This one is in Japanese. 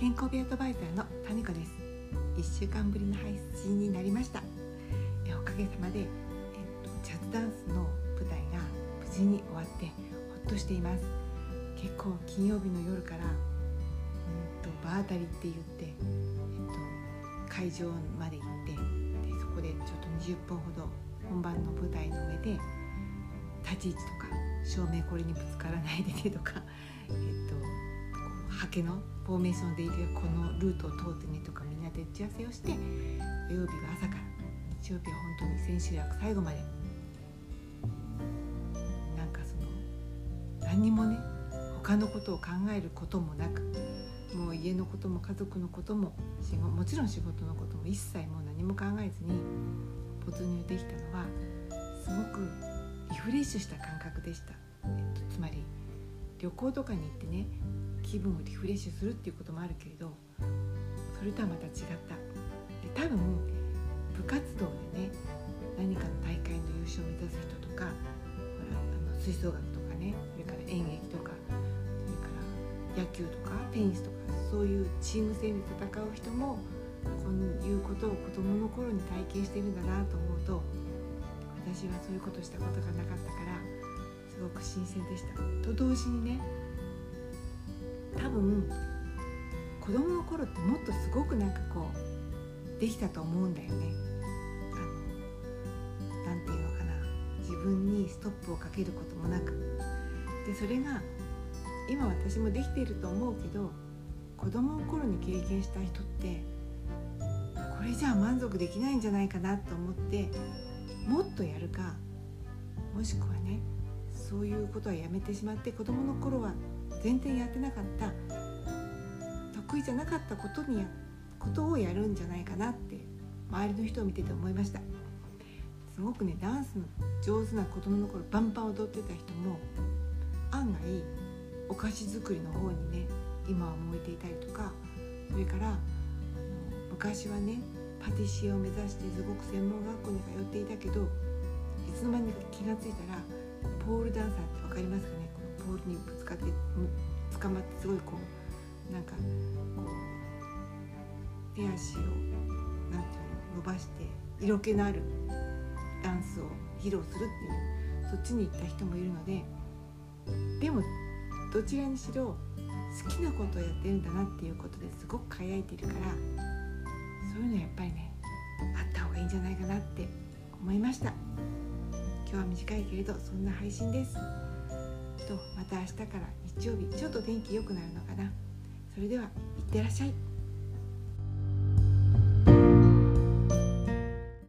健康美アドバイザーのタミコです。1週間ぶりの配信になりました。えおかげさまで、えっと、ジャズダンスの舞台が無事に終わってほっとしています。結構金曜日の夜からうんと場当たりって言って、えっと、会場まで行ってでそこでちょっと20分ほど本番の舞台の上で立ち位置とか照明これにぶつからないでねとか、えっと、ハケのフォーメーションでいるこのルートを通ってねとかみんなで打ち合わせをして土曜日は朝から日曜日は本当に千秋楽最後まで。なんかその何にもね他のことを考えることもなくもう家のことも家族のことももちろん仕事のことも一切もう何も考えずに没入できたのはすごくリフレッシュした感覚でした、えっと、つまり旅行とかに行ってね気分をリフレッシュするっていうこともあるけれどそれとはまた違ったで多分部活動でね何かの大会の優勝を目指す人とかほらあの吹奏楽とかねそれから演劇とかそれから野球とかテニスとかそういうチーム戦で戦う人もこういうことを子どもの頃に体験してるんだなと思うと私はそういうことしたことがなかったからすごく新鮮でした。と同時にね分子供の頃ってもっとすごくなんかこうできたと思うんだよね。あのなんていうのかな自分にストップをかけることもなくでそれが今私もできていると思うけど子供の頃に経験した人ってこれじゃあ満足できないんじゃないかなと思ってもっとやるかもしくはねそういうことはやめてしまって子供の頃は全然やってなかった得意じゃなかったことにやことをやるんじゃないかなって周りの人を見てて思いました。すごくねダンスの上手な子供の頃バンバン踊ってた人も案外お菓子作りの方にね今は燃えていたりとかそれから昔はねパティシエを目指してすごく専門学校に通っていたけどいつの間にか気が付いたらポールダンサーって分かりますかね？ポールにぶつかって捕まってすごいこうなんかこう手足をなんていうの伸ばして色気のあるダンスを披露するっていうそっちに行った人もいるのででもどちらにしろ好きなことをやってるんだなっていうことですごく輝いてるからそういうのはやっぱりねあった方がいいんじゃないかなって思いました。今日は短いけれどそんな配信です。とまた明日から日曜日ちょっと天気良くなるのかな。それではいってらっしゃい。